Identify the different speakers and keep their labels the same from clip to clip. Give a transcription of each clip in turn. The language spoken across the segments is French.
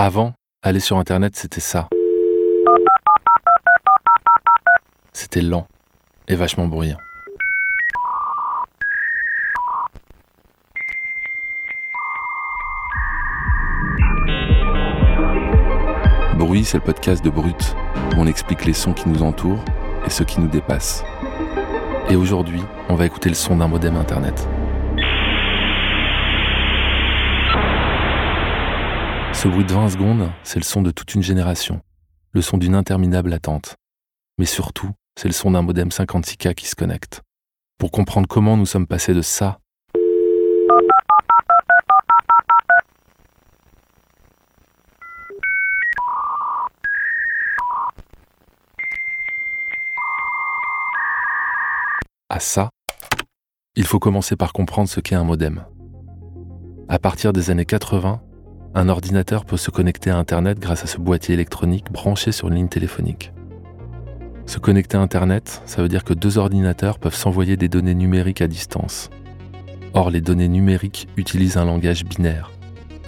Speaker 1: Avant, aller sur Internet, c'était ça. C'était lent et vachement bruyant. Bruit, c'est le podcast de Brut, où on explique les sons qui nous entourent et ceux qui nous dépassent. Et aujourd'hui, on va écouter le son d'un modem Internet. Ce bruit de 20 secondes, c'est le son de toute une génération, le son d'une interminable attente. Mais surtout, c'est le son d'un modem 56K qui se connecte. Pour comprendre comment nous sommes passés de ça à ça, il faut commencer par comprendre ce qu'est un modem. À partir des années 80, un ordinateur peut se connecter à Internet grâce à ce boîtier électronique branché sur une ligne téléphonique. Se connecter à Internet, ça veut dire que deux ordinateurs peuvent s'envoyer des données numériques à distance. Or, les données numériques utilisent un langage binaire,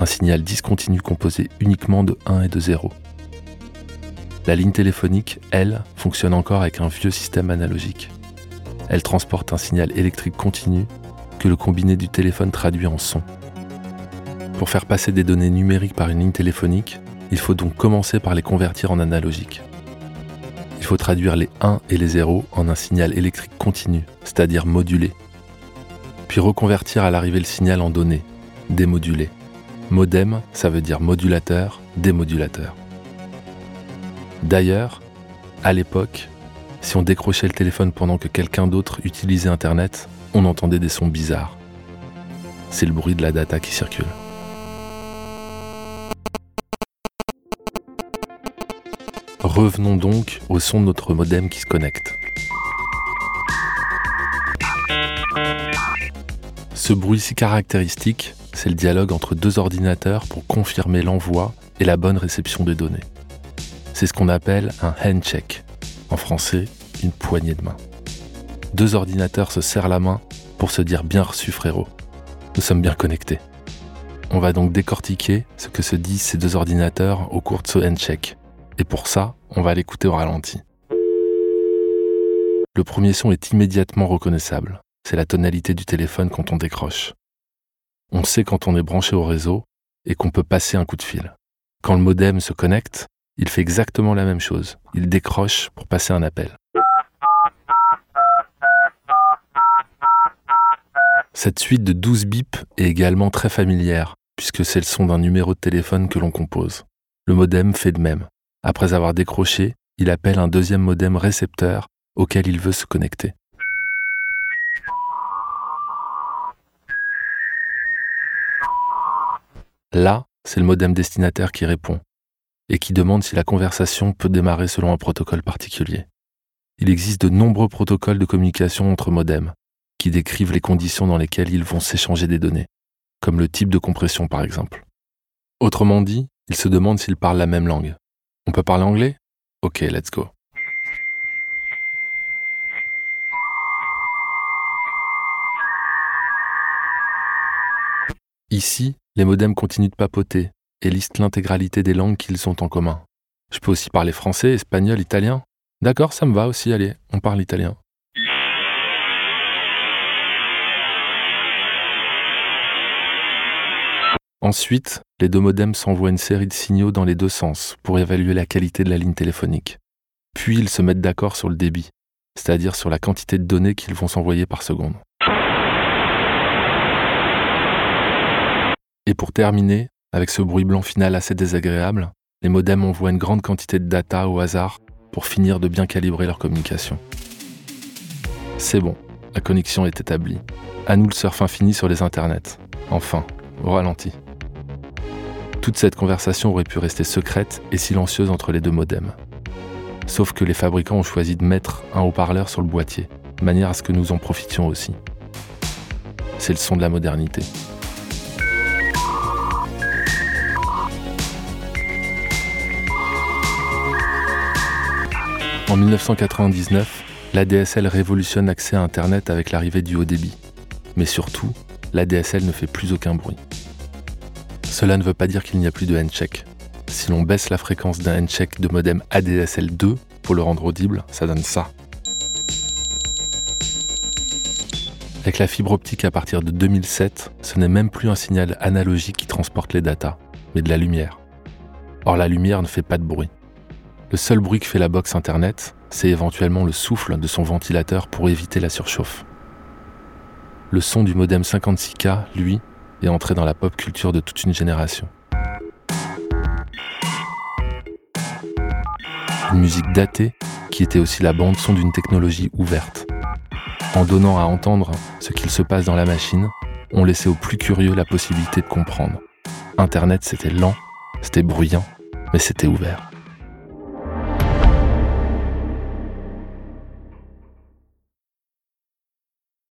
Speaker 1: un signal discontinu composé uniquement de 1 et de 0. La ligne téléphonique, elle, fonctionne encore avec un vieux système analogique. Elle transporte un signal électrique continu que le combiné du téléphone traduit en son. Pour faire passer des données numériques par une ligne téléphonique, il faut donc commencer par les convertir en analogique. Il faut traduire les 1 et les 0 en un signal électrique continu, c'est-à-dire modulé. Puis reconvertir à l'arrivée le signal en données, démodulé. Modem, ça veut dire modulateur, démodulateur. D'ailleurs, à l'époque, si on décrochait le téléphone pendant que quelqu'un d'autre utilisait Internet, on entendait des sons bizarres. C'est le bruit de la data qui circule. Revenons donc au son de notre modem qui se connecte. Ce bruit si caractéristique, c'est le dialogue entre deux ordinateurs pour confirmer l'envoi et la bonne réception des données. C'est ce qu'on appelle un handshake, en français une poignée de main. Deux ordinateurs se serrent la main pour se dire bien reçu frérot. Nous sommes bien connectés. On va donc décortiquer ce que se disent ces deux ordinateurs au cours de ce handshake. Et pour ça, on va l'écouter au ralenti. Le premier son est immédiatement reconnaissable. C'est la tonalité du téléphone quand on décroche. On sait quand on est branché au réseau et qu'on peut passer un coup de fil. Quand le modem se connecte, il fait exactement la même chose. Il décroche pour passer un appel. Cette suite de 12 bips est également très familière, puisque c'est le son d'un numéro de téléphone que l'on compose. Le modem fait de même. Après avoir décroché, il appelle un deuxième modem récepteur auquel il veut se connecter. Là, c'est le modem destinataire qui répond et qui demande si la conversation peut démarrer selon un protocole particulier. Il existe de nombreux protocoles de communication entre modems qui décrivent les conditions dans lesquelles ils vont s'échanger des données, comme le type de compression par exemple. Autrement dit, il se demande s'ils parlent la même langue, on peut parler anglais? Ok, let's go. Ici, les modems continuent de papoter et listent l'intégralité des langues qu'ils ont en commun. Je peux aussi parler français, espagnol, italien. D'accord, ça me va aussi, allez, on parle italien. Ensuite, les deux modems s'envoient une série de signaux dans les deux sens pour évaluer la qualité de la ligne téléphonique. Puis ils se mettent d'accord sur le débit, c'est-à-dire sur la quantité de données qu'ils vont s'envoyer par seconde. Et pour terminer, avec ce bruit blanc final assez désagréable, les modems envoient une grande quantité de data au hasard pour finir de bien calibrer leur communication. C'est bon, la connexion est établie. À nous le surf infini sur les internets. Enfin, au ralenti. Toute cette conversation aurait pu rester secrète et silencieuse entre les deux modems. Sauf que les fabricants ont choisi de mettre un haut-parleur sur le boîtier, de manière à ce que nous en profitions aussi. C'est le son de la modernité. En 1999, l'ADSL révolutionne l'accès à Internet avec l'arrivée du haut débit. Mais surtout, l'ADSL ne fait plus aucun bruit. Cela ne veut pas dire qu'il n'y a plus de handshake. si l'on baisse la fréquence d'un handshake de modem ADSL2 pour le rendre audible, ça donne ça. Avec la fibre optique à partir de 2007, ce n'est même plus un signal analogique qui transporte les datas, mais de la lumière. Or la lumière ne fait pas de bruit. Le seul bruit que fait la box Internet, c'est éventuellement le souffle de son ventilateur pour éviter la surchauffe. Le son du modem 56K, lui, est entré dans la pop culture de toute une génération. Une musique datée qui était aussi la bande son d'une technologie ouverte. En donnant à entendre ce qu'il se passe dans la machine, on laissait aux plus curieux la possibilité de comprendre. Internet, c'était lent, c'était bruyant, mais c'était ouvert.